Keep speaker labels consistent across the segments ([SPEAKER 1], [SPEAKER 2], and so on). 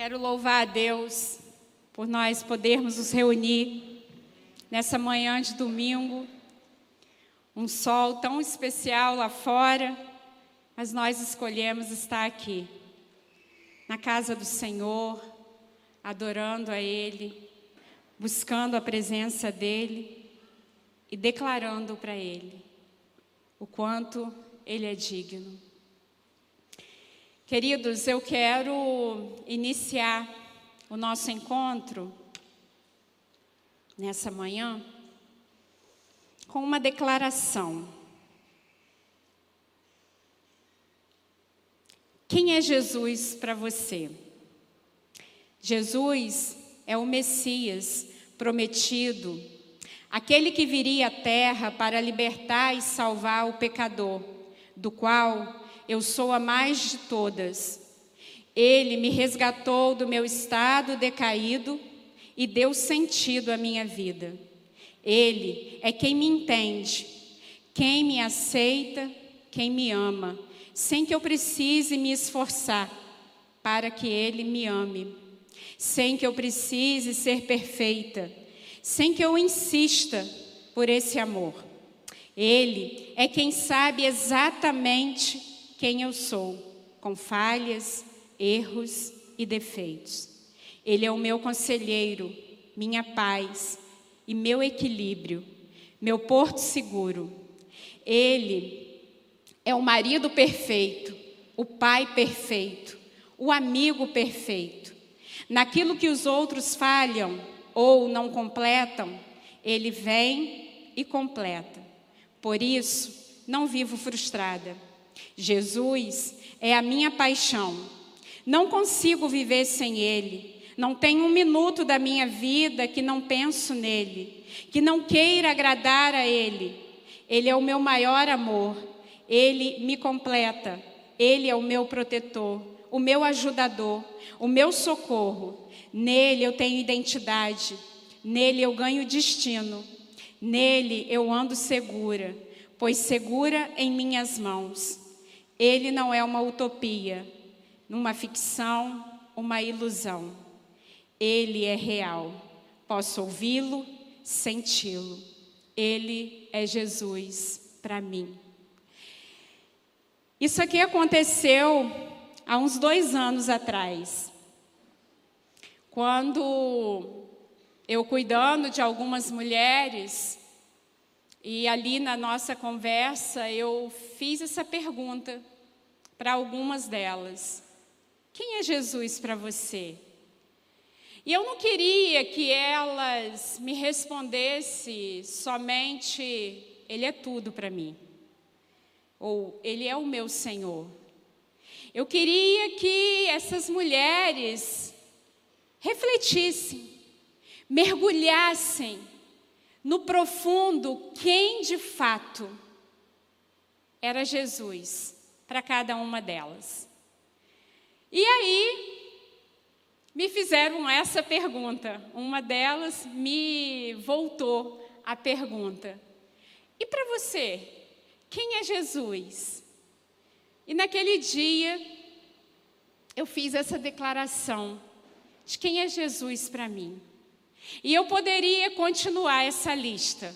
[SPEAKER 1] Quero louvar a Deus por nós podermos nos reunir nessa manhã de domingo. Um sol tão especial lá fora, mas nós escolhemos estar aqui, na casa do Senhor, adorando a Ele, buscando a presença dEle e declarando para Ele o quanto Ele é digno. Queridos, eu quero iniciar o nosso encontro nessa manhã com uma declaração. Quem é Jesus para você? Jesus é o Messias prometido, aquele que viria à terra para libertar e salvar o pecador, do qual eu sou a mais de todas. Ele me resgatou do meu estado decaído e deu sentido à minha vida. Ele é quem me entende, quem me aceita, quem me ama, sem que eu precise me esforçar para que ele me ame, sem que eu precise ser perfeita, sem que eu insista por esse amor. Ele é quem sabe exatamente quem eu sou, com falhas, erros e defeitos. Ele é o meu conselheiro, minha paz e meu equilíbrio, meu porto seguro. Ele é o marido perfeito, o pai perfeito, o amigo perfeito. Naquilo que os outros falham ou não completam, ele vem e completa. Por isso, não vivo frustrada Jesus é a minha paixão. Não consigo viver sem Ele. Não tem um minuto da minha vida que não penso nele, que não queira agradar a Ele. Ele é o meu maior amor. Ele me completa. Ele é o meu protetor, o meu ajudador, o meu socorro. Nele eu tenho identidade. Nele eu ganho destino. Nele eu ando segura, pois segura em minhas mãos. Ele não é uma utopia, uma ficção, uma ilusão. Ele é real. Posso ouvi-lo, senti-lo. Ele é Jesus para mim. Isso aqui aconteceu há uns dois anos atrás, quando eu cuidando de algumas mulheres, e ali na nossa conversa eu fiz essa pergunta para algumas delas: Quem é Jesus para você? E eu não queria que elas me respondessem somente: Ele é tudo para mim, ou Ele é o meu Senhor. Eu queria que essas mulheres refletissem, mergulhassem no profundo quem de fato era Jesus para cada uma delas. E aí, me fizeram essa pergunta. Uma delas me voltou a pergunta: E para você, quem é Jesus? E naquele dia, eu fiz essa declaração de quem é Jesus para mim. E eu poderia continuar essa lista.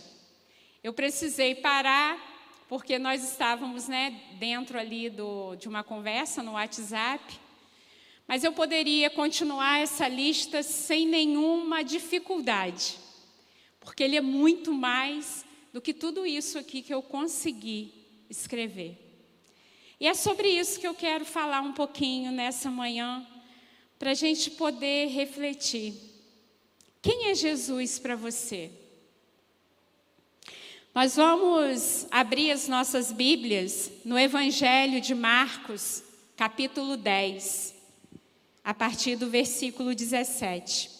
[SPEAKER 1] Eu precisei parar porque nós estávamos né, dentro ali do, de uma conversa no WhatsApp, mas eu poderia continuar essa lista sem nenhuma dificuldade, porque ele é muito mais do que tudo isso aqui que eu consegui escrever. E é sobre isso que eu quero falar um pouquinho nessa manhã, para a gente poder refletir. Quem é Jesus para você? Nós vamos abrir as nossas Bíblias no Evangelho de Marcos, capítulo 10, a partir do versículo 17.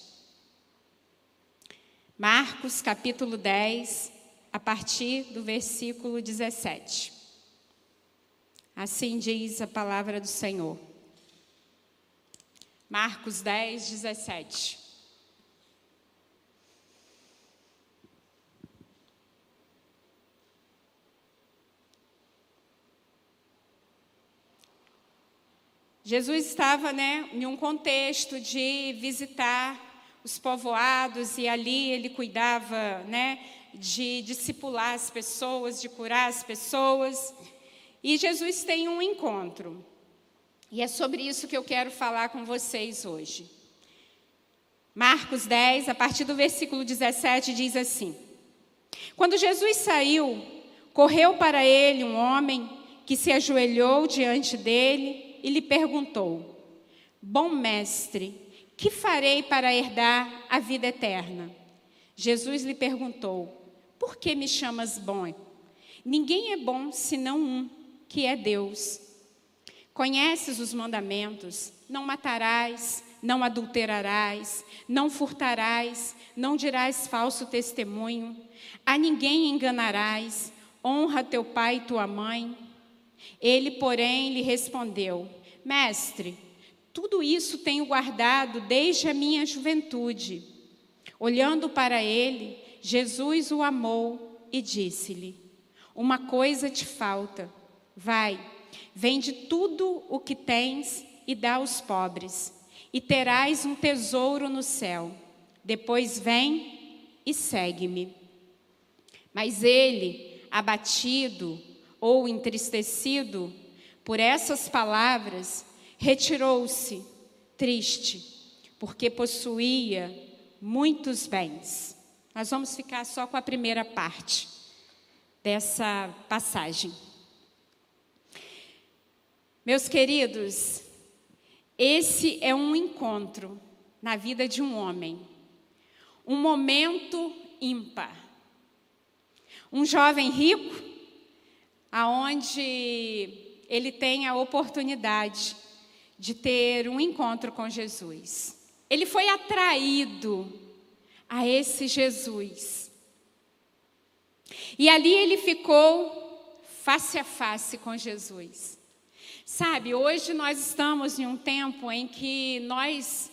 [SPEAKER 1] Marcos, capítulo 10, a partir do versículo 17. Assim diz a palavra do Senhor. Marcos 10, 17. Jesus estava né, em um contexto de visitar os povoados e ali ele cuidava né, de discipular as pessoas, de curar as pessoas. E Jesus tem um encontro. E é sobre isso que eu quero falar com vocês hoje. Marcos 10, a partir do versículo 17, diz assim: Quando Jesus saiu, correu para ele um homem que se ajoelhou diante dele e lhe perguntou: Bom mestre, que farei para herdar a vida eterna? Jesus lhe perguntou: Por que me chamas bom? Ninguém é bom senão um, que é Deus. Conheces os mandamentos: não matarás, não adulterarás, não furtarás, não dirás falso testemunho, a ninguém enganarás, honra teu pai e tua mãe. Ele, porém, lhe respondeu: Mestre, tudo isso tenho guardado desde a minha juventude. Olhando para ele, Jesus o amou e disse-lhe: Uma coisa te falta. Vai, vende tudo o que tens e dá aos pobres e terás um tesouro no céu. Depois vem e segue-me. Mas ele, abatido ou entristecido por essas palavras, retirou-se, triste, porque possuía muitos bens. Nós vamos ficar só com a primeira parte dessa passagem. Meus queridos, esse é um encontro na vida de um homem, um momento ímpar. Um jovem rico, aonde ele tem a oportunidade de ter um encontro com Jesus. Ele foi atraído a esse Jesus. E ali ele ficou face a face com Jesus. Sabe, hoje nós estamos em um tempo em que nós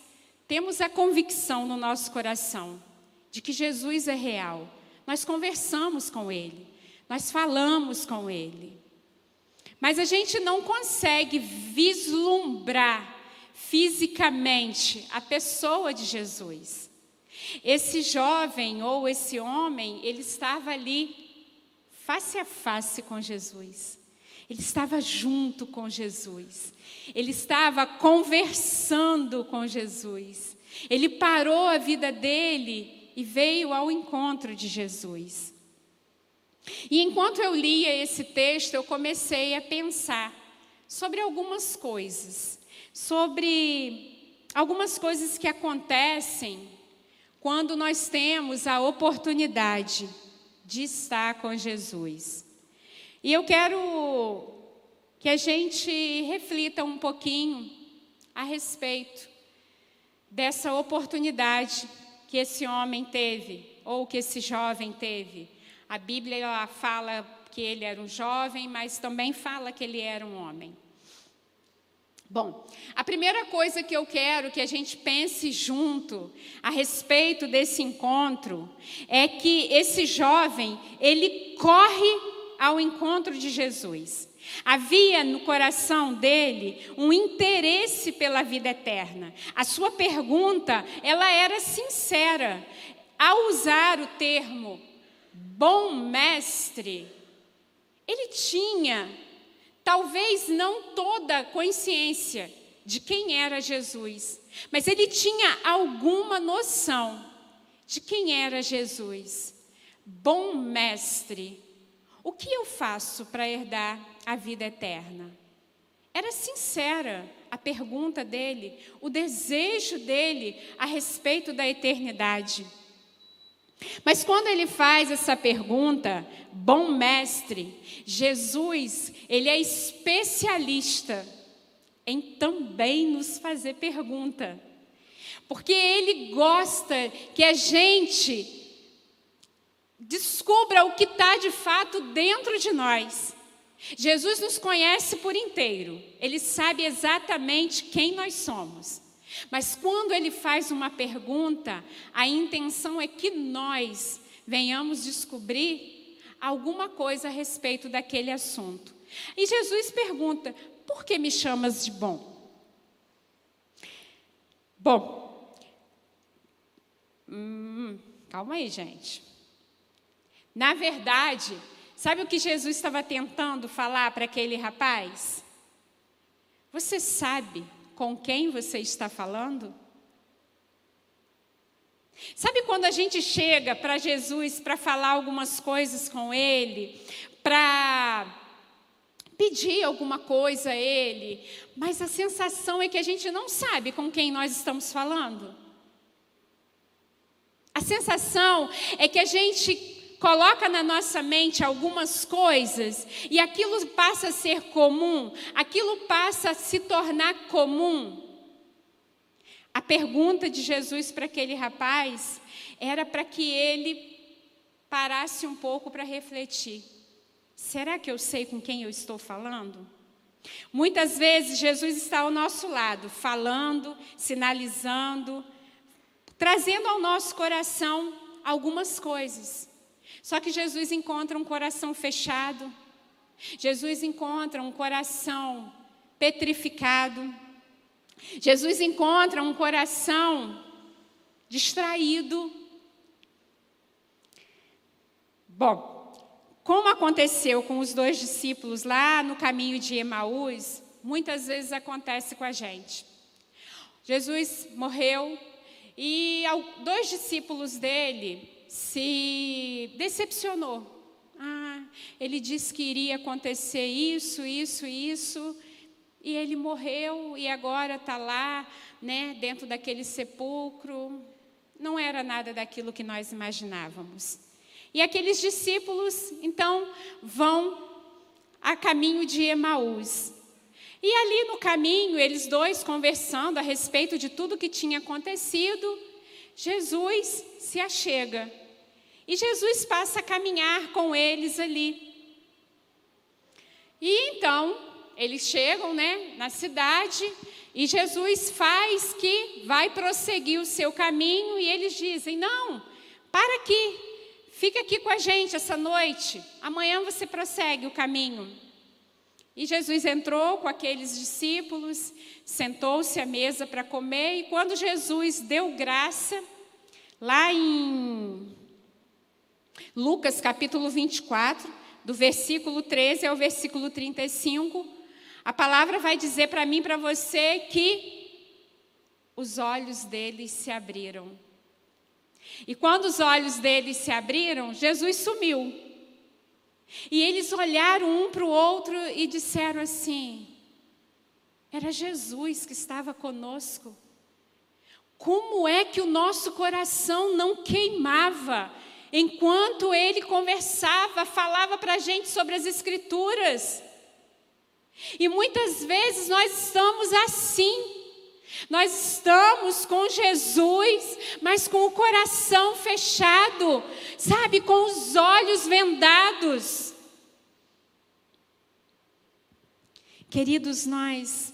[SPEAKER 1] temos a convicção no nosso coração de que Jesus é real. Nós conversamos com Ele, nós falamos com Ele. Mas a gente não consegue vislumbrar fisicamente a pessoa de Jesus. Esse jovem ou esse homem, ele estava ali face a face com Jesus. Ele estava junto com Jesus. Ele estava conversando com Jesus. Ele parou a vida dele e veio ao encontro de Jesus. E enquanto eu lia esse texto, eu comecei a pensar sobre algumas coisas, sobre algumas coisas que acontecem quando nós temos a oportunidade de estar com Jesus. E eu quero que a gente reflita um pouquinho a respeito dessa oportunidade que esse homem teve, ou que esse jovem teve. A Bíblia fala que ele era um jovem, mas também fala que ele era um homem. Bom, a primeira coisa que eu quero que a gente pense junto a respeito desse encontro é que esse jovem, ele corre ao encontro de Jesus. Havia no coração dele um interesse pela vida eterna. A sua pergunta, ela era sincera. Ao usar o termo bom mestre, ele tinha talvez não toda a consciência de quem era Jesus, mas ele tinha alguma noção de quem era Jesus. Bom mestre o que eu faço para herdar a vida eterna? Era sincera a pergunta dele, o desejo dele a respeito da eternidade. Mas quando ele faz essa pergunta, bom mestre, Jesus, ele é especialista em também nos fazer pergunta. Porque ele gosta que a gente descubra o que está de fato dentro de nós. Jesus nos conhece por inteiro, ele sabe exatamente quem nós somos. Mas quando ele faz uma pergunta, a intenção é que nós venhamos descobrir alguma coisa a respeito daquele assunto. E Jesus pergunta: por que me chamas de bom? Bom, hum, calma aí, gente. Na verdade, sabe o que Jesus estava tentando falar para aquele rapaz? Você sabe com quem você está falando? Sabe quando a gente chega para Jesus para falar algumas coisas com Ele, para pedir alguma coisa a Ele, mas a sensação é que a gente não sabe com quem nós estamos falando? A sensação é que a gente coloca na nossa mente algumas coisas e aquilo passa a ser comum, aquilo passa a se tornar comum. A pergunta de Jesus para aquele rapaz era para que ele parasse um pouco para refletir. Será que eu sei com quem eu estou falando? Muitas vezes Jesus está ao nosso lado, falando, sinalizando, trazendo ao nosso coração algumas coisas. Só que Jesus encontra um coração fechado, Jesus encontra um coração petrificado, Jesus encontra um coração distraído. Bom, como aconteceu com os dois discípulos lá no caminho de Emaús, muitas vezes acontece com a gente. Jesus morreu e dois discípulos dele se decepcionou. Ah, ele disse que iria acontecer isso, isso, isso, e ele morreu e agora está lá, né, dentro daquele sepulcro. Não era nada daquilo que nós imaginávamos. E aqueles discípulos, então, vão a caminho de Emaús. E ali no caminho, eles dois conversando a respeito de tudo que tinha acontecido, Jesus se achega e Jesus passa a caminhar com eles ali. E então, eles chegam né, na cidade e Jesus faz que vai prosseguir o seu caminho e eles dizem: Não, para aqui, fica aqui com a gente essa noite, amanhã você prossegue o caminho. E Jesus entrou com aqueles discípulos, sentou-se à mesa para comer, e quando Jesus deu graça, lá em Lucas capítulo 24, do versículo 13 ao versículo 35, a palavra vai dizer para mim para você que os olhos deles se abriram. E quando os olhos deles se abriram, Jesus sumiu. E eles olharam um para o outro e disseram assim: era Jesus que estava conosco. Como é que o nosso coração não queimava enquanto ele conversava, falava para a gente sobre as Escrituras. E muitas vezes nós estamos assim. Nós estamos com Jesus, mas com o coração fechado, sabe, com os olhos vendados. Queridos, nós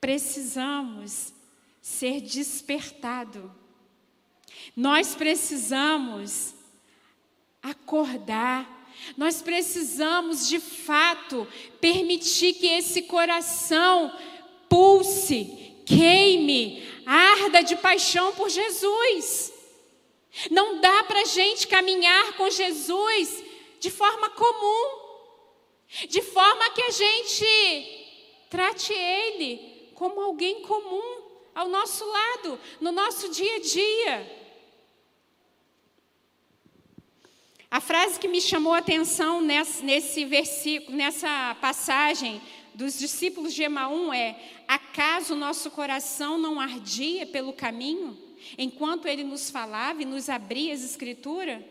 [SPEAKER 1] precisamos ser despertado. Nós precisamos acordar. Nós precisamos, de fato, permitir que esse coração pulse, queime, arda de paixão por Jesus. Não dá para a gente caminhar com Jesus de forma comum, de forma que a gente trate Ele como alguém comum ao nosso lado, no nosso dia a dia. A frase que me chamou a atenção nesse, nesse versículo, nessa passagem dos discípulos de Emaum é: acaso nosso coração não ardia pelo caminho, enquanto ele nos falava e nos abria as escrituras?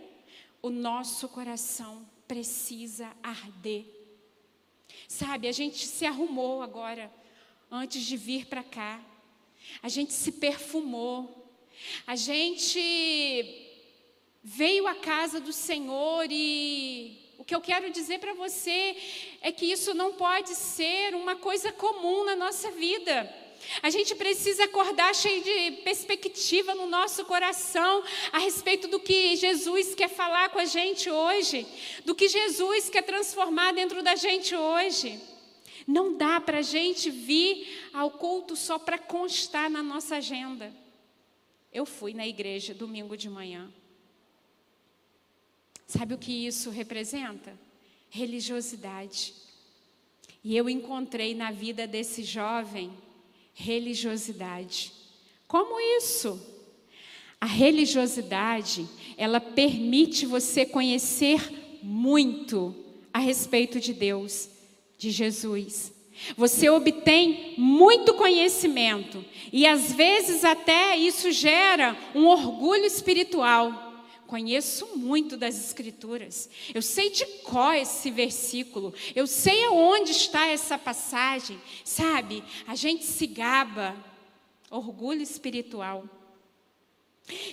[SPEAKER 1] O nosso coração precisa arder. Sabe, a gente se arrumou agora, antes de vir para cá, a gente se perfumou, a gente veio à casa do Senhor e o que eu quero dizer para você é que isso não pode ser uma coisa comum na nossa vida. A gente precisa acordar cheio de perspectiva no nosso coração a respeito do que Jesus quer falar com a gente hoje, do que Jesus quer transformar dentro da gente hoje. Não dá para a gente vir ao culto só para constar na nossa agenda. Eu fui na igreja domingo de manhã. Sabe o que isso representa? Religiosidade. E eu encontrei na vida desse jovem religiosidade. Como isso? A religiosidade, ela permite você conhecer muito a respeito de Deus, de Jesus. Você obtém muito conhecimento e às vezes até isso gera um orgulho espiritual. Conheço muito das Escrituras, eu sei de qual esse versículo, eu sei aonde está essa passagem, sabe? A gente se gaba, orgulho espiritual.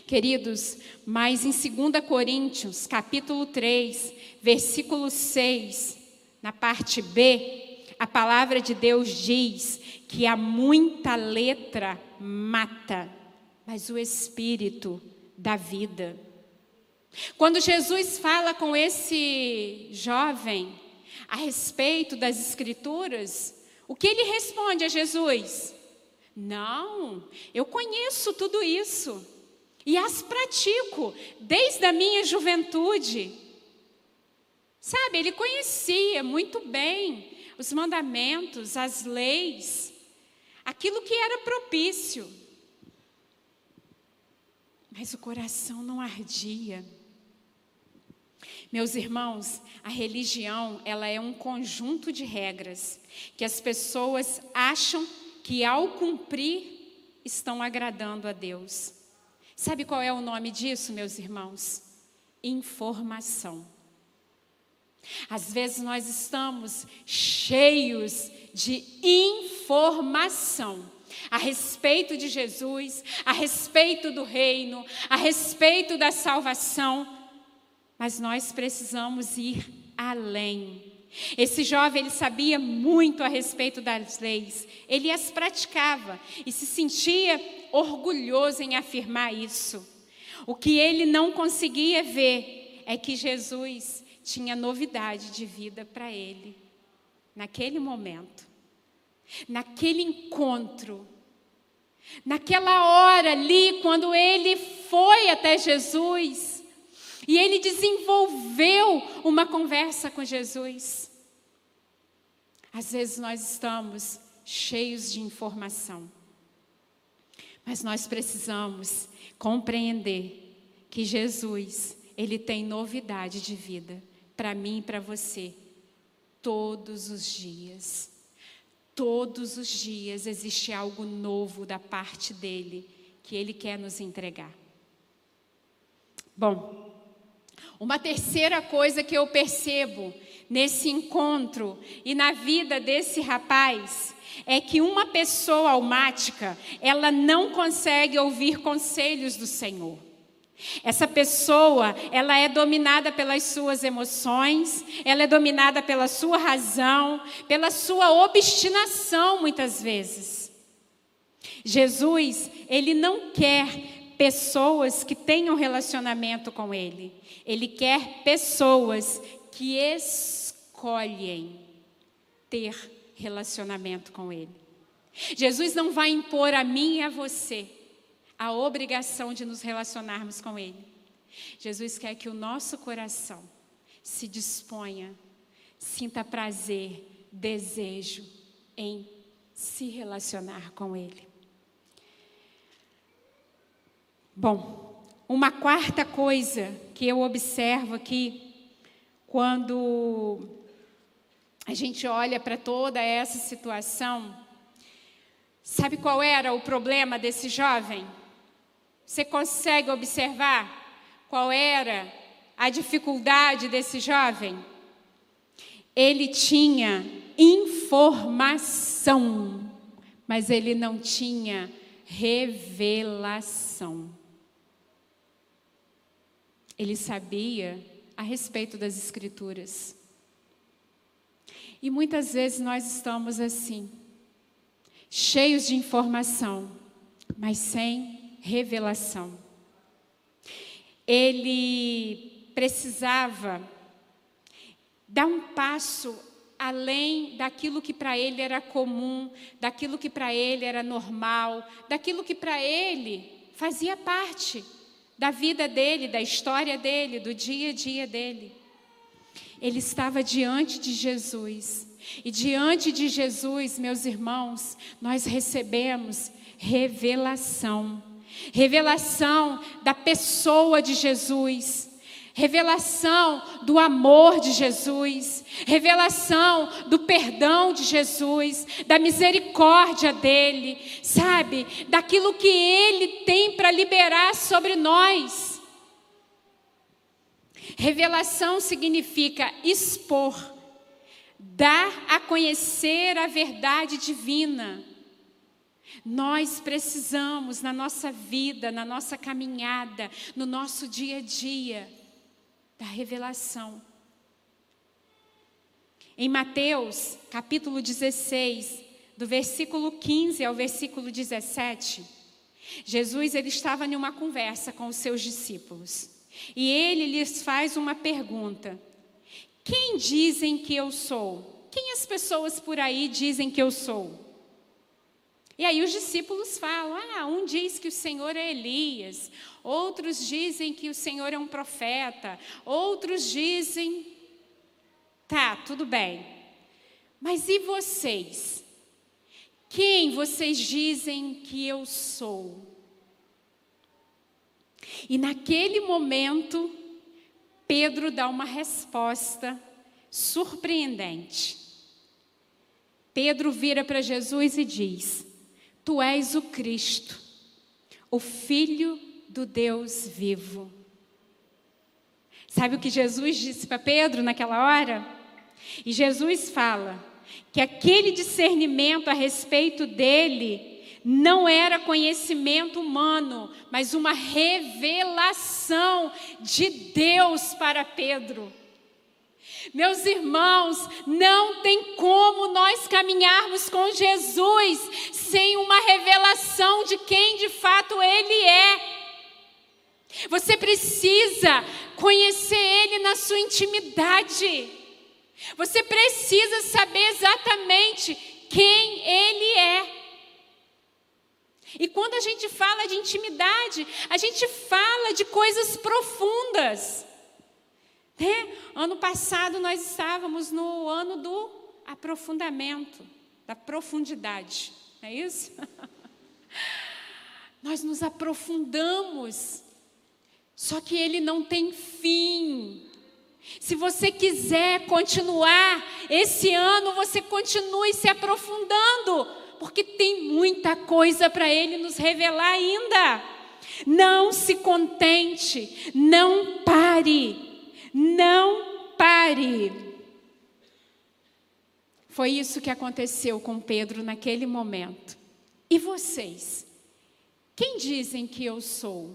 [SPEAKER 1] Queridos, mas em 2 Coríntios, capítulo 3, versículo 6, na parte B, a palavra de Deus diz que há muita letra mata, mas o espírito dá vida. Quando Jesus fala com esse jovem a respeito das escrituras, o que ele responde a Jesus? Não, eu conheço tudo isso e as pratico desde a minha juventude. Sabe, ele conhecia muito bem os mandamentos, as leis, aquilo que era propício. Mas o coração não ardia. Meus irmãos, a religião, ela é um conjunto de regras que as pessoas acham que ao cumprir estão agradando a Deus. Sabe qual é o nome disso, meus irmãos? Informação. Às vezes nós estamos cheios de informação a respeito de Jesus, a respeito do reino, a respeito da salvação, mas nós precisamos ir além. Esse jovem, ele sabia muito a respeito das leis, ele as praticava e se sentia orgulhoso em afirmar isso. O que ele não conseguia ver é que Jesus tinha novidade de vida para ele, naquele momento, naquele encontro, naquela hora ali, quando ele foi até Jesus e ele desenvolveu uma conversa com Jesus. Às vezes nós estamos cheios de informação, mas nós precisamos compreender que Jesus, ele tem novidade de vida para mim e para você todos os dias. Todos os dias existe algo novo da parte dele que ele quer nos entregar. Bom, uma terceira coisa que eu percebo nesse encontro e na vida desse rapaz é que uma pessoa almática, ela não consegue ouvir conselhos do Senhor. Essa pessoa, ela é dominada pelas suas emoções, ela é dominada pela sua razão, pela sua obstinação muitas vezes. Jesus, ele não quer pessoas que tenham relacionamento com Ele. Ele quer pessoas que escolhem ter relacionamento com Ele. Jesus não vai impor a mim e a você a obrigação de nos relacionarmos com Ele. Jesus quer que o nosso coração se disponha, sinta prazer, desejo em se relacionar com Ele. Bom, uma quarta coisa que eu observo aqui, quando a gente olha para toda essa situação, sabe qual era o problema desse jovem? Você consegue observar qual era a dificuldade desse jovem? Ele tinha informação, mas ele não tinha revelação. Ele sabia a respeito das Escrituras. E muitas vezes nós estamos assim, cheios de informação, mas sem revelação. Ele precisava dar um passo além daquilo que para ele era comum, daquilo que para ele era normal, daquilo que para ele fazia parte da vida dele, da história dele, do dia a dia dele. Ele estava diante de Jesus. E diante de Jesus, meus irmãos, nós recebemos revelação. Revelação da pessoa de Jesus revelação do amor de Jesus, revelação do perdão de Jesus, da misericórdia dele, sabe? Daquilo que ele tem para liberar sobre nós. Revelação significa expor, dar a conhecer a verdade divina. Nós precisamos, na nossa vida, na nossa caminhada, no nosso dia a dia, da revelação. Em Mateus, capítulo 16, do versículo 15 ao versículo 17, Jesus ele estava em uma conversa com os seus discípulos. E ele lhes faz uma pergunta: Quem dizem que eu sou? Quem as pessoas por aí dizem que eu sou? E aí os discípulos falam: ah, um diz que o Senhor é Elias, outros dizem que o Senhor é um profeta, outros dizem. Tá, tudo bem. Mas e vocês? Quem vocês dizem que eu sou? E naquele momento, Pedro dá uma resposta surpreendente. Pedro vira para Jesus e diz: Tu és o Cristo, o Filho do Deus vivo. Sabe o que Jesus disse para Pedro naquela hora? E Jesus fala que aquele discernimento a respeito dele não era conhecimento humano, mas uma revelação de Deus para Pedro. Meus irmãos, não tem como nós caminharmos com Jesus sem uma revelação de quem de fato Ele é. Você precisa conhecer Ele na sua intimidade. Você precisa saber exatamente quem Ele é. E quando a gente fala de intimidade, a gente fala de coisas profundas. Né? Ano passado nós estávamos no ano do aprofundamento, da profundidade, não é isso? nós nos aprofundamos, só que ele não tem fim. Se você quiser continuar esse ano, você continue se aprofundando, porque tem muita coisa para ele nos revelar ainda. Não se contente, não pare. Não pare. Foi isso que aconteceu com Pedro naquele momento. E vocês? Quem dizem que eu sou?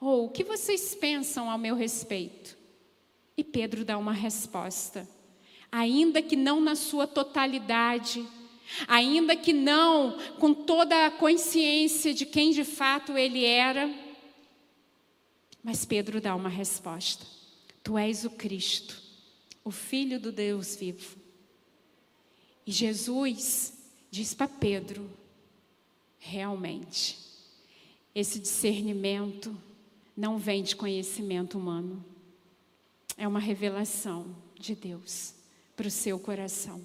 [SPEAKER 1] Ou o que vocês pensam ao meu respeito? E Pedro dá uma resposta. Ainda que não na sua totalidade, ainda que não com toda a consciência de quem de fato ele era, mas Pedro dá uma resposta. Tu és o Cristo, o Filho do Deus vivo. E Jesus diz para Pedro: realmente, esse discernimento não vem de conhecimento humano, é uma revelação de Deus para o seu coração.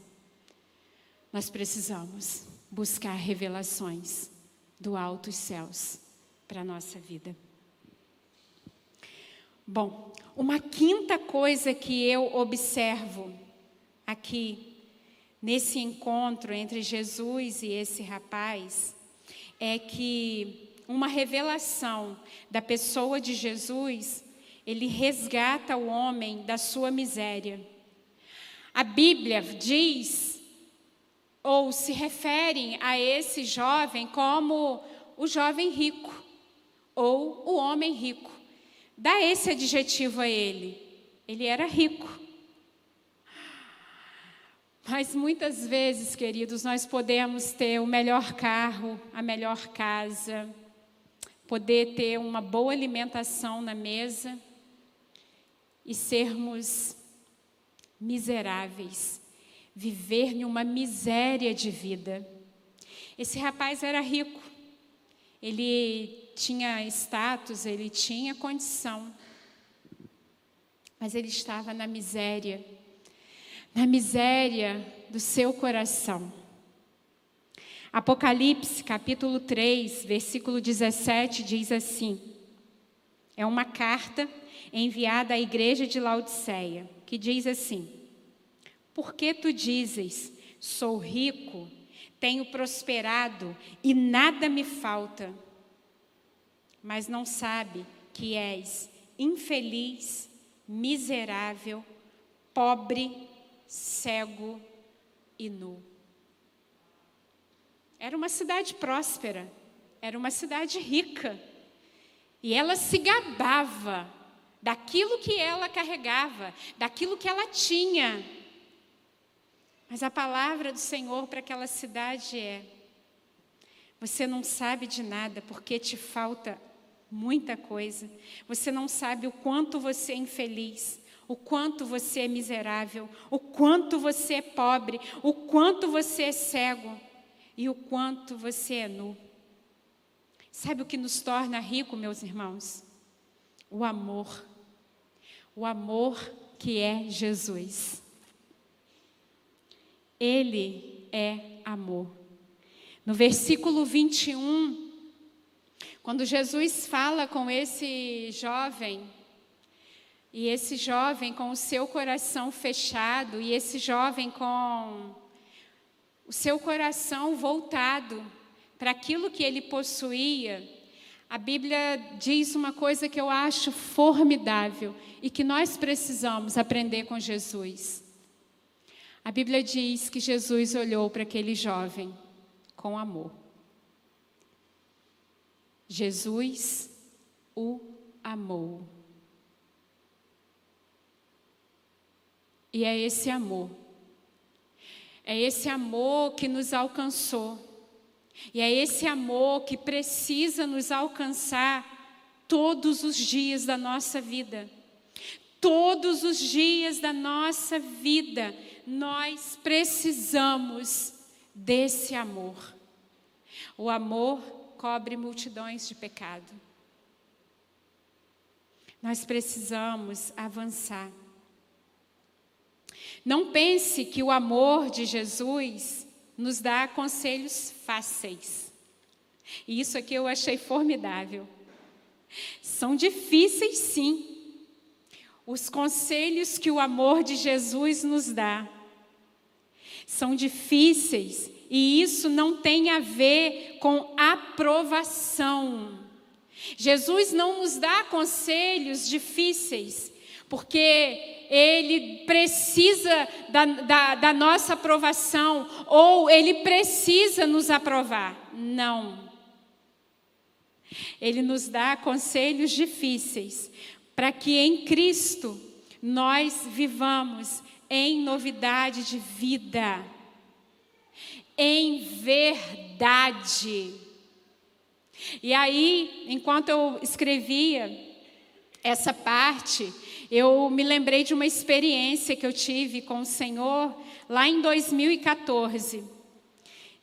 [SPEAKER 1] Nós precisamos buscar revelações do alto os céus para a nossa vida. Bom, uma quinta coisa que eu observo aqui nesse encontro entre Jesus e esse rapaz é que uma revelação da pessoa de Jesus, ele resgata o homem da sua miséria. A Bíblia diz ou se refere a esse jovem como o jovem rico ou o homem rico. Dá esse adjetivo a ele. Ele era rico. Mas muitas vezes, queridos, nós podemos ter o melhor carro, a melhor casa, poder ter uma boa alimentação na mesa e sermos miseráveis, viver em uma miséria de vida. Esse rapaz era rico, ele tinha status, ele tinha condição, mas ele estava na miséria, na miséria do seu coração. Apocalipse, capítulo 3, versículo 17, diz assim: é uma carta enviada à igreja de Laodiceia, que diz assim: Por que tu dizes, sou rico, tenho prosperado e nada me falta, mas não sabe que és infeliz, miserável, pobre, cego e nu. Era uma cidade próspera, era uma cidade rica. E ela se gabava daquilo que ela carregava, daquilo que ela tinha. Mas a palavra do Senhor para aquela cidade é: você não sabe de nada porque te falta muita coisa. Você não sabe o quanto você é infeliz, o quanto você é miserável, o quanto você é pobre, o quanto você é cego e o quanto você é nu. Sabe o que nos torna rico, meus irmãos? O amor. O amor que é Jesus. Ele é amor. No versículo 21, quando Jesus fala com esse jovem, e esse jovem com o seu coração fechado, e esse jovem com o seu coração voltado para aquilo que ele possuía, a Bíblia diz uma coisa que eu acho formidável e que nós precisamos aprender com Jesus. A Bíblia diz que Jesus olhou para aquele jovem com amor. Jesus o amou. E é esse amor, é esse amor que nos alcançou e é esse amor que precisa nos alcançar todos os dias da nossa vida. Todos os dias da nossa vida, nós precisamos desse amor. O amor cobre multidões de pecado. Nós precisamos avançar. Não pense que o amor de Jesus nos dá conselhos fáceis. E isso aqui eu achei formidável. São difíceis, sim, os conselhos que o amor de Jesus nos dá. São difíceis e isso não tem a ver com aprovação. Jesus não nos dá conselhos difíceis, porque ele precisa da, da, da nossa aprovação ou ele precisa nos aprovar. Não. Ele nos dá conselhos difíceis para que em Cristo nós vivamos em novidade de vida, em verdade. E aí, enquanto eu escrevia essa parte, eu me lembrei de uma experiência que eu tive com o Senhor lá em 2014.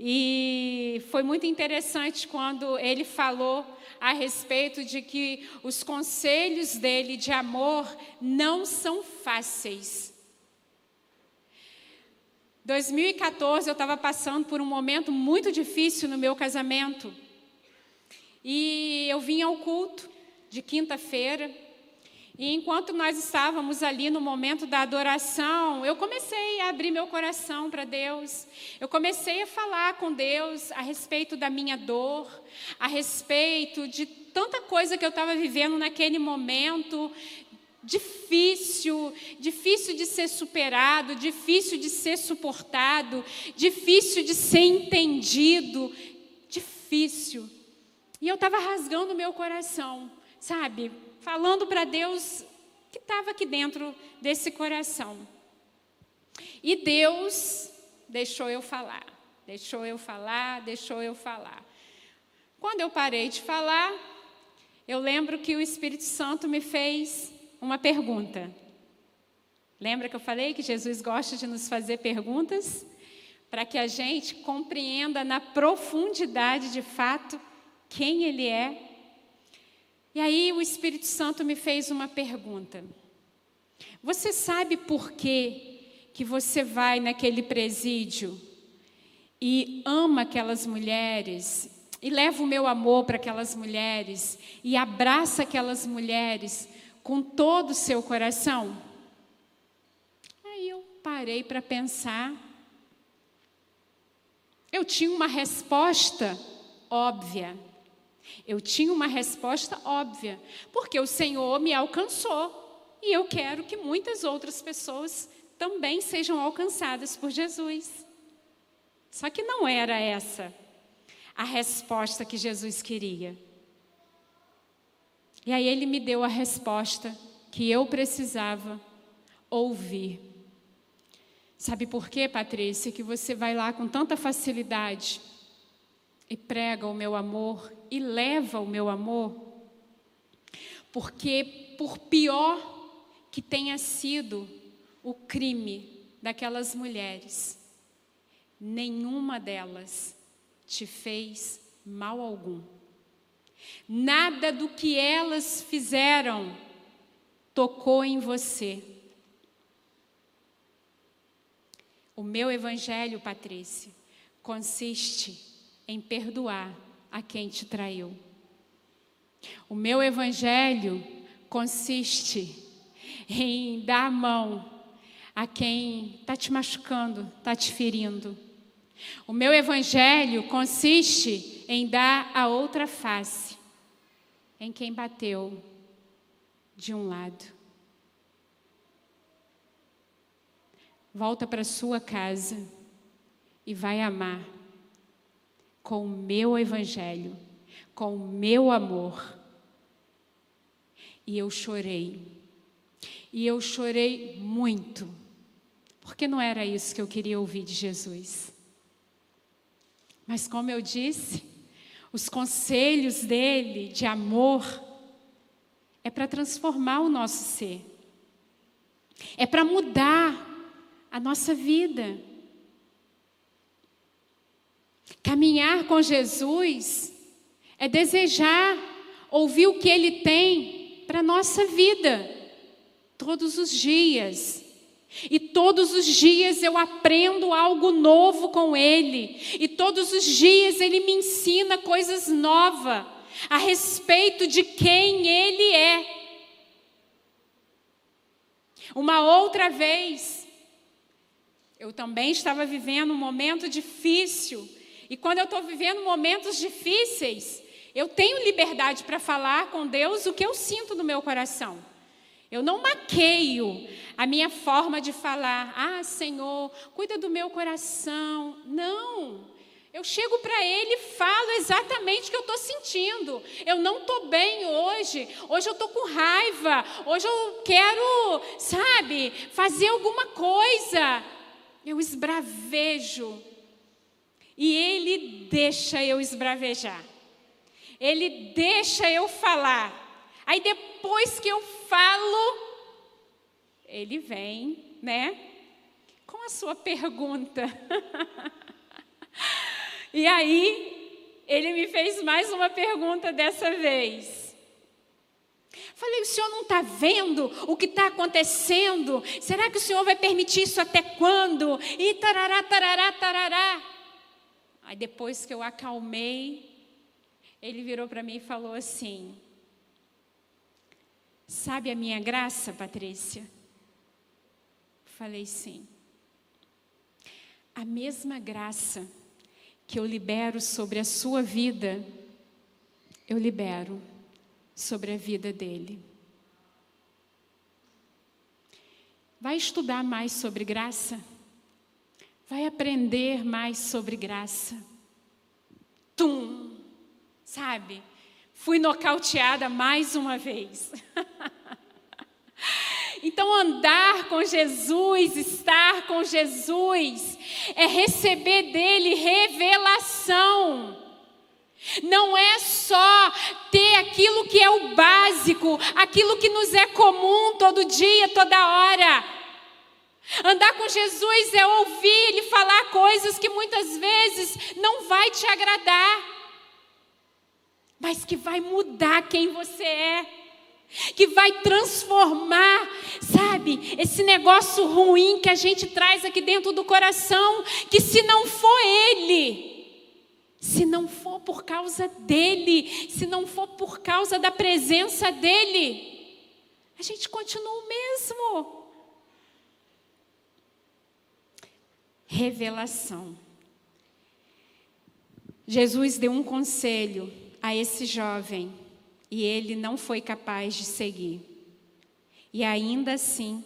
[SPEAKER 1] E foi muito interessante quando ele falou a respeito de que os conselhos dele de amor não são fáceis. 2014 eu estava passando por um momento muito difícil no meu casamento. E eu vim ao culto de quinta-feira e enquanto nós estávamos ali no momento da adoração, eu comecei a abrir meu coração para Deus. Eu comecei a falar com Deus a respeito da minha dor, a respeito de tanta coisa que eu estava vivendo naquele momento, difícil, difícil de ser superado, difícil de ser suportado, difícil de ser entendido, difícil. E eu estava rasgando meu coração, sabe? falando para Deus que estava aqui dentro desse coração. E Deus deixou eu falar, deixou eu falar, deixou eu falar. Quando eu parei de falar, eu lembro que o Espírito Santo me fez uma pergunta. Lembra que eu falei que Jesus gosta de nos fazer perguntas? Para que a gente compreenda na profundidade de fato quem Ele é. E aí o Espírito Santo me fez uma pergunta. Você sabe por que, que você vai naquele presídio e ama aquelas mulheres e leva o meu amor para aquelas mulheres e abraça aquelas mulheres com todo o seu coração? Aí eu parei para pensar. Eu tinha uma resposta óbvia. Eu tinha uma resposta óbvia, porque o Senhor me alcançou e eu quero que muitas outras pessoas também sejam alcançadas por Jesus. Só que não era essa a resposta que Jesus queria. E aí ele me deu a resposta que eu precisava ouvir. Sabe por quê, Patrícia, que você vai lá com tanta facilidade e prega o meu amor e leva o meu amor? Porque, por pior que tenha sido o crime daquelas mulheres, nenhuma delas te fez mal algum. Nada do que elas fizeram tocou em você. O meu evangelho, Patrícia, consiste em perdoar a quem te traiu. O meu evangelho consiste em dar a mão a quem está te machucando, está te ferindo. O meu evangelho consiste em dar a outra face em quem bateu de um lado. Volta para sua casa e vai amar com o meu evangelho, com o meu amor. E eu chorei. E eu chorei muito, porque não era isso que eu queria ouvir de Jesus. Mas, como eu disse, os conselhos dele de amor é para transformar o nosso ser, é para mudar a nossa vida. Caminhar com Jesus é desejar ouvir o que Ele tem para a nossa vida, todos os dias. E todos os dias eu aprendo algo novo com Ele. E todos os dias Ele me ensina coisas novas a respeito de quem Ele é. Uma outra vez, eu também estava vivendo um momento difícil. E quando eu estou vivendo momentos difíceis, eu tenho liberdade para falar com Deus o que eu sinto no meu coração. Eu não maqueio a minha forma de falar. Ah, Senhor, cuida do meu coração. Não. Eu chego para Ele e falo exatamente o que eu estou sentindo. Eu não estou bem hoje. Hoje eu estou com raiva. Hoje eu quero, sabe, fazer alguma coisa. Eu esbravejo. E Ele deixa eu esbravejar. Ele deixa eu falar. Aí depois que eu falo, ele vem, né? Com a sua pergunta. e aí, ele me fez mais uma pergunta dessa vez. Falei, o senhor não está vendo o que está acontecendo? Será que o senhor vai permitir isso até quando? E tarará, tarará, tarará. Aí depois que eu acalmei, ele virou para mim e falou assim: Sabe a minha graça, Patrícia? Falei sim. A mesma graça que eu libero sobre a sua vida, eu libero sobre a vida dele. Vai estudar mais sobre graça? Vai aprender mais sobre graça? Tum! Sabe? fui nocauteada mais uma vez. Então, andar com Jesus, estar com Jesus, é receber dele revelação. Não é só ter aquilo que é o básico, aquilo que nos é comum todo dia, toda hora. Andar com Jesus é ouvir Ele falar coisas que muitas vezes não vai te agradar, mas que vai mudar quem você é, que vai transformar, sabe, esse negócio ruim que a gente traz aqui dentro do coração, que se não for Ele, se não for por causa dele, se não for por causa da presença dele, a gente continua o mesmo. Revelação. Jesus deu um conselho a esse jovem e ele não foi capaz de seguir. E ainda assim,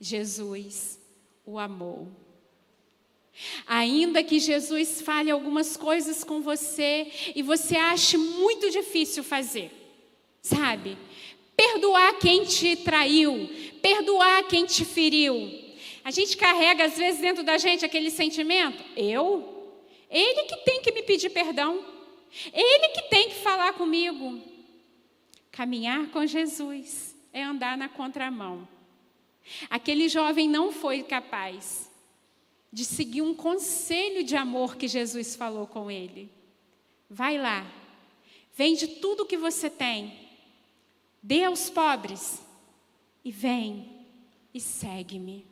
[SPEAKER 1] Jesus o amou. Ainda que Jesus fale algumas coisas com você e você ache muito difícil fazer, sabe? Perdoar quem te traiu, perdoar quem te feriu. A gente carrega às vezes dentro da gente aquele sentimento: eu? Ele que tem que me pedir perdão, ele que tem que falar comigo. Caminhar com Jesus é andar na contramão. Aquele jovem não foi capaz de seguir um conselho de amor que Jesus falou com ele. Vai lá, vende tudo o que você tem, dê aos pobres e vem e segue-me.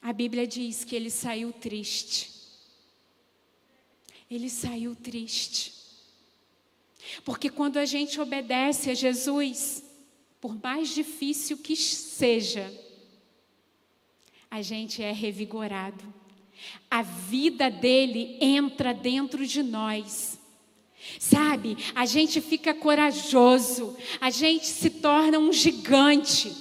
[SPEAKER 1] A Bíblia diz que ele saiu triste. Ele saiu triste. Porque quando a gente obedece a Jesus, por mais difícil que seja, a gente é revigorado. A vida dele entra dentro de nós. Sabe, a gente fica corajoso, a gente se torna um gigante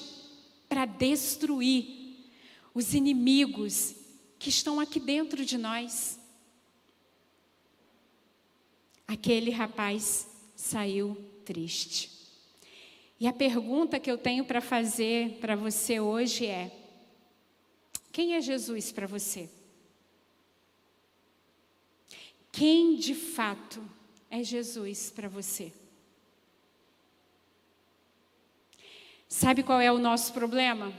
[SPEAKER 1] para destruir os inimigos que estão aqui dentro de nós. Aquele rapaz saiu triste. E a pergunta que eu tenho para fazer para você hoje é: quem é Jesus para você? Quem de fato é Jesus para você? Sabe qual é o nosso problema?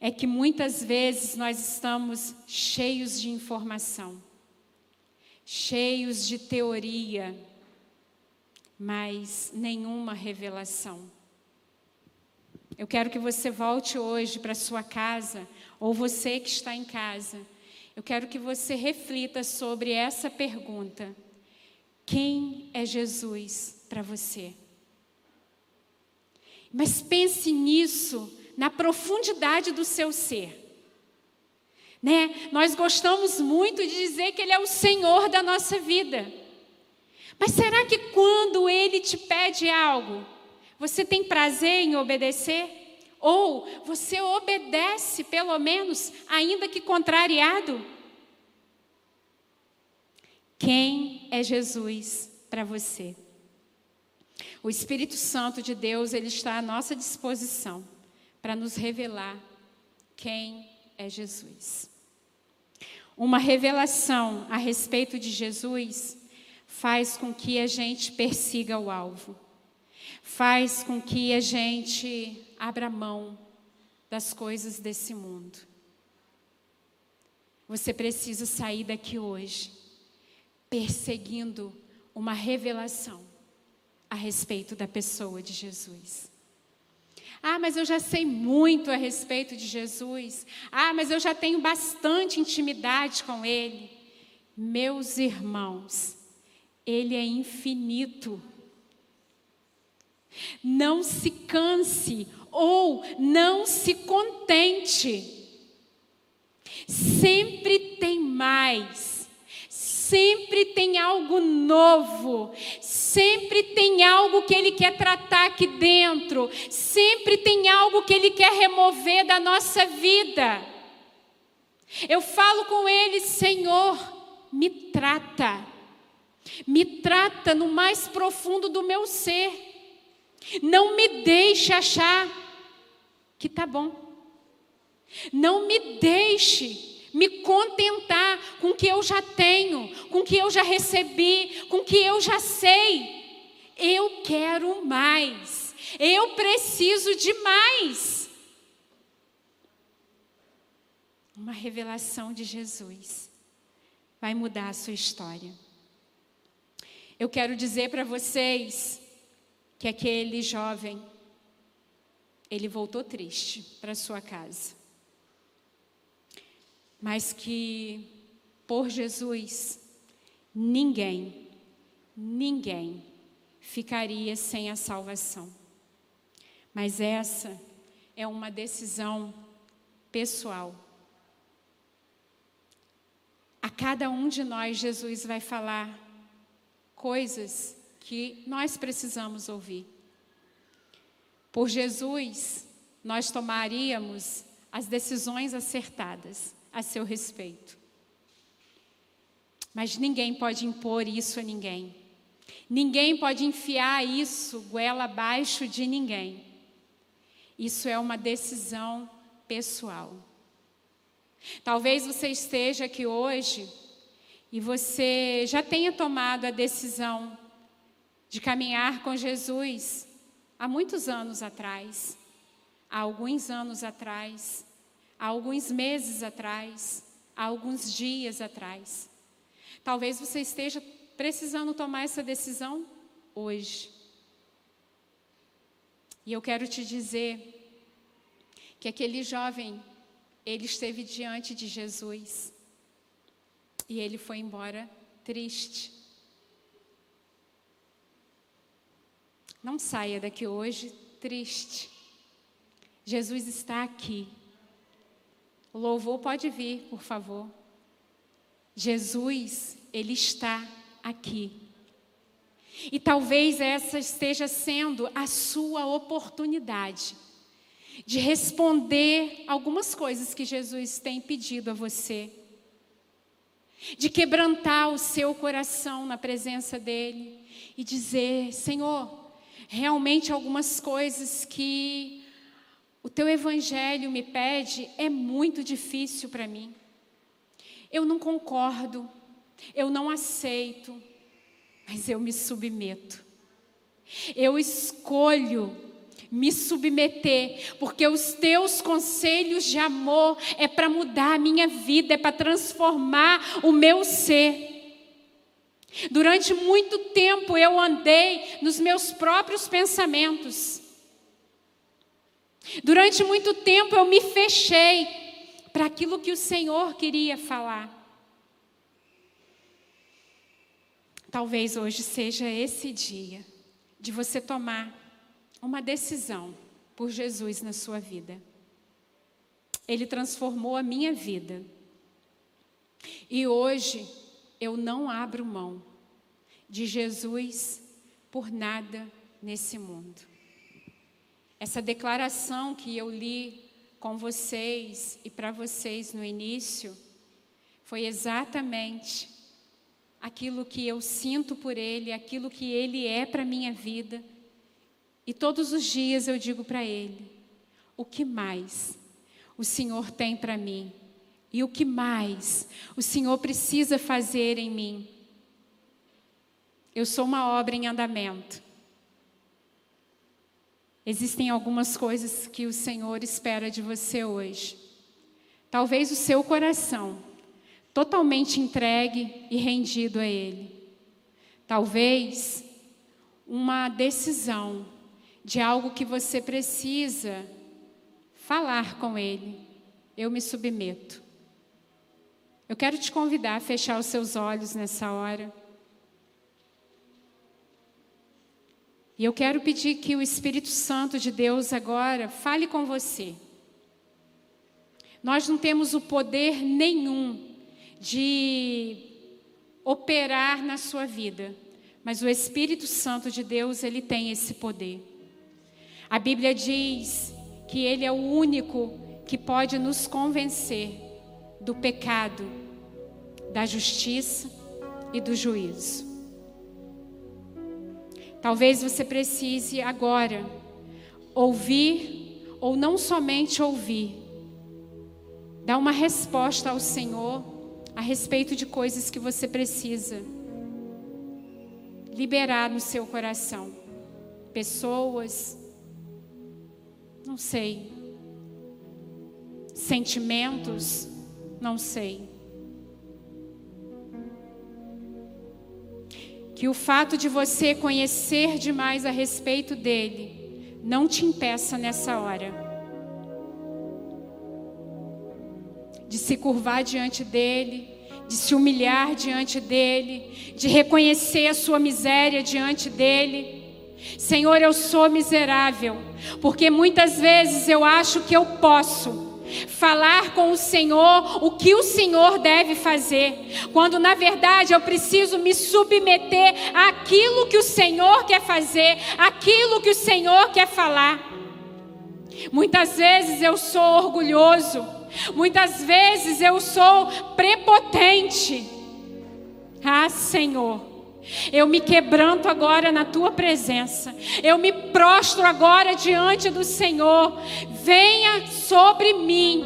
[SPEAKER 1] É que muitas vezes nós estamos cheios de informação, cheios de teoria, mas nenhuma revelação. Eu quero que você volte hoje para sua casa ou você que está em casa, eu quero que você reflita sobre essa pergunta: quem é Jesus para você? Mas pense nisso na profundidade do seu ser. Né? Nós gostamos muito de dizer que Ele é o Senhor da nossa vida. Mas será que quando Ele te pede algo, você tem prazer em obedecer? Ou você obedece, pelo menos, ainda que contrariado? Quem é Jesus para você? O Espírito Santo de Deus, ele está à nossa disposição para nos revelar quem é Jesus. Uma revelação a respeito de Jesus faz com que a gente persiga o alvo, faz com que a gente abra mão das coisas desse mundo. Você precisa sair daqui hoje perseguindo uma revelação a respeito da pessoa de Jesus. Ah, mas eu já sei muito a respeito de Jesus. Ah, mas eu já tenho bastante intimidade com Ele. Meus irmãos, Ele é infinito. Não se canse ou não se contente. Sempre tem mais, sempre tem algo novo, sempre tem algo que Ele quer tratar aqui dentro, sempre tem algo que Ele quer remover da nossa vida. Eu falo com Ele, Senhor, me trata, me trata no mais profundo do meu ser, não me deixe achar que tá bom. Não me deixe me contentar com o que eu já tenho, com o que eu já recebi, com o que eu já sei. Eu quero mais. Eu preciso de mais. uma revelação de Jesus vai mudar a sua história. Eu quero dizer para vocês que aquele jovem, ele voltou triste para sua casa. Mas que por Jesus, ninguém, ninguém ficaria sem a salvação. Mas essa é uma decisão pessoal. A cada um de nós, Jesus vai falar coisas que nós precisamos ouvir. Por Jesus, nós tomaríamos as decisões acertadas a seu respeito. Mas ninguém pode impor isso a ninguém. Ninguém pode enfiar isso goela abaixo de ninguém. Isso é uma decisão pessoal. Talvez você esteja aqui hoje e você já tenha tomado a decisão de caminhar com Jesus há muitos anos atrás, há alguns anos atrás, há alguns meses atrás, há alguns dias atrás. Talvez você esteja precisando tomar essa decisão hoje. E eu quero te dizer que aquele jovem, ele esteve diante de Jesus e ele foi embora triste. Não saia daqui hoje triste. Jesus está aqui. O louvor pode vir, por favor. Jesus, ele está aqui. E talvez essa esteja sendo a sua oportunidade de responder algumas coisas que Jesus tem pedido a você, de quebrantar o seu coração na presença dEle e dizer: Senhor, realmente algumas coisas que o teu evangelho me pede é muito difícil para mim. Eu não concordo, eu não aceito, mas eu me submeto. Eu escolho me submeter, porque os teus conselhos de amor é para mudar a minha vida, é para transformar o meu ser. Durante muito tempo eu andei nos meus próprios pensamentos. Durante muito tempo eu me fechei para aquilo que o Senhor queria falar. Talvez hoje seja esse dia de você tomar uma decisão por Jesus na sua vida. Ele transformou a minha vida. E hoje eu não abro mão de Jesus por nada nesse mundo. Essa declaração que eu li com vocês e para vocês no início foi exatamente aquilo que eu sinto por Ele, aquilo que Ele é para minha vida e todos os dias eu digo para Ele: o que mais o Senhor tem para mim? E o que mais o Senhor precisa fazer em mim? Eu sou uma obra em andamento. Existem algumas coisas que o Senhor espera de você hoje. Talvez o seu coração totalmente entregue e rendido a Ele. Talvez uma decisão de algo que você precisa falar com Ele, eu me submeto. Eu quero te convidar a fechar os seus olhos nessa hora. E eu quero pedir que o Espírito Santo de Deus agora fale com você. Nós não temos o poder nenhum de operar na sua vida, mas o Espírito Santo de Deus, ele tem esse poder. A Bíblia diz que Ele é o único que pode nos convencer do pecado, da justiça e do juízo. Talvez você precise agora ouvir, ou não somente ouvir, dar uma resposta ao Senhor a respeito de coisas que você precisa liberar no seu coração. Pessoas, não sei, sentimentos, Não sei. Que o fato de você conhecer demais a respeito dele não te impeça nessa hora de se curvar diante dele, de se humilhar diante dele, de reconhecer a sua miséria diante dele. Senhor, eu sou miserável, porque muitas vezes eu acho que eu posso falar com o Senhor o que o Senhor deve fazer, quando na verdade eu preciso me submeter àquilo que o Senhor quer fazer, àquilo que o Senhor quer falar. Muitas vezes eu sou orgulhoso, muitas vezes eu sou prepotente. Ah, Senhor. Eu me quebranto agora na tua presença. Eu me prostro agora diante do Senhor. Venha sobre mim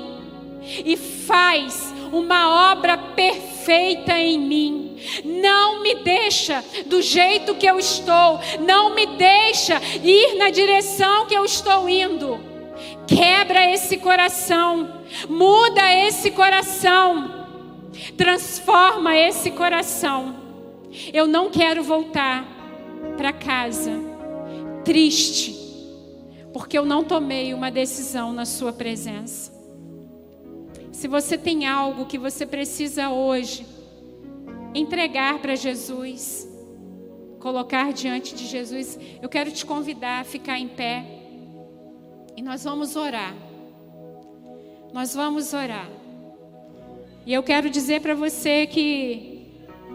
[SPEAKER 1] e faz uma obra perfeita em mim. Não me deixa do jeito que eu estou. Não me deixa ir na direção que eu estou indo. Quebra esse coração. Muda esse coração. Transforma esse coração. Eu não quero voltar para casa triste, porque eu não tomei uma decisão na Sua presença. Se você tem algo que você precisa hoje entregar para Jesus, colocar diante de Jesus, eu quero te convidar a ficar em pé e nós vamos orar. Nós vamos orar. E eu quero dizer para você que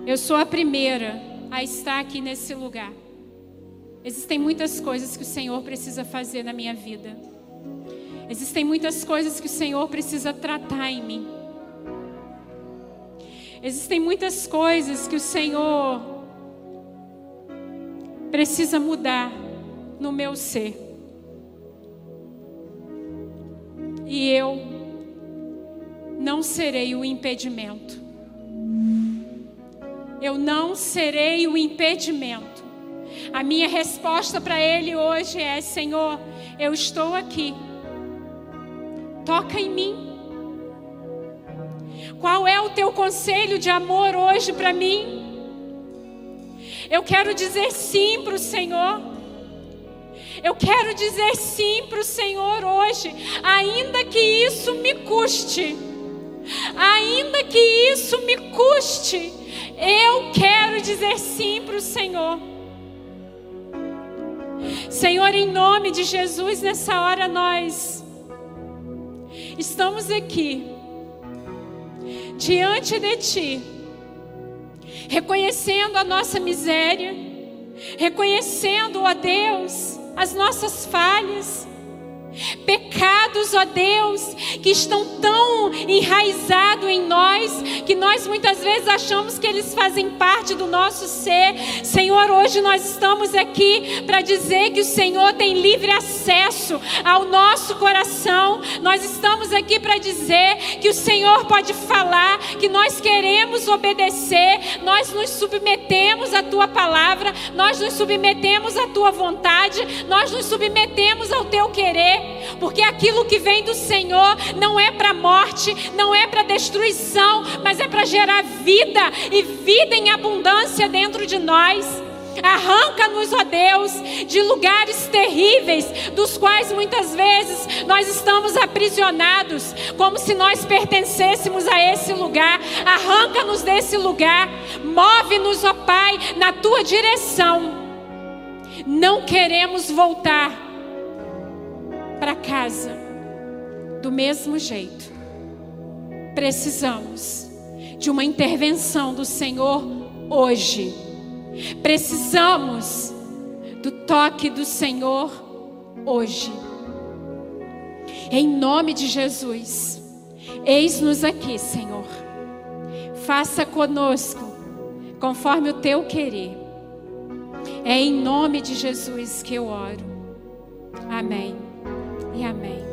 [SPEAKER 1] eu sou a primeira a estar aqui nesse lugar. Existem muitas coisas que o Senhor precisa fazer na minha vida. Existem muitas coisas que o Senhor precisa tratar em mim. Existem muitas coisas que o Senhor precisa mudar no meu ser. E eu não serei o impedimento eu não serei o impedimento. A minha resposta para ele hoje é: Senhor, eu estou aqui. Toca em mim. Qual é o teu conselho de amor hoje para mim? Eu quero dizer sim para o Senhor. Eu quero dizer sim para o Senhor hoje, ainda que isso me custe. Ainda que isso me custe, eu quero dizer sim para o Senhor. Senhor, em nome de Jesus, nessa hora nós estamos aqui, diante de Ti, reconhecendo a nossa miséria, reconhecendo, ó Deus, as nossas falhas Pecados, ó Deus, que estão tão enraizados em nós, que nós muitas vezes achamos que eles fazem parte do nosso ser. Senhor, hoje nós estamos aqui para dizer que o Senhor tem livre acesso ao nosso coração. Nós estamos aqui para dizer que o Senhor pode falar, que nós queremos obedecer, nós nos submetemos à tua palavra, nós nos submetemos à tua vontade, nós nos submetemos ao teu querer porque aquilo que vem do Senhor não é para morte, não é para destruição, mas é para gerar vida e vida em abundância dentro de nós. Arranca-nos, ó Deus, de lugares terríveis, dos quais muitas vezes nós estamos aprisionados, como se nós pertencêssemos a esse lugar. Arranca-nos desse lugar, move-nos, ó Pai, na tua direção. Não queremos voltar para casa do mesmo jeito. Precisamos de uma intervenção do Senhor hoje. Precisamos do toque do Senhor hoje. Em nome de Jesus, eis-nos aqui, Senhor. Faça conosco conforme o teu querer. É em nome de Jesus que eu oro. Amém e amém.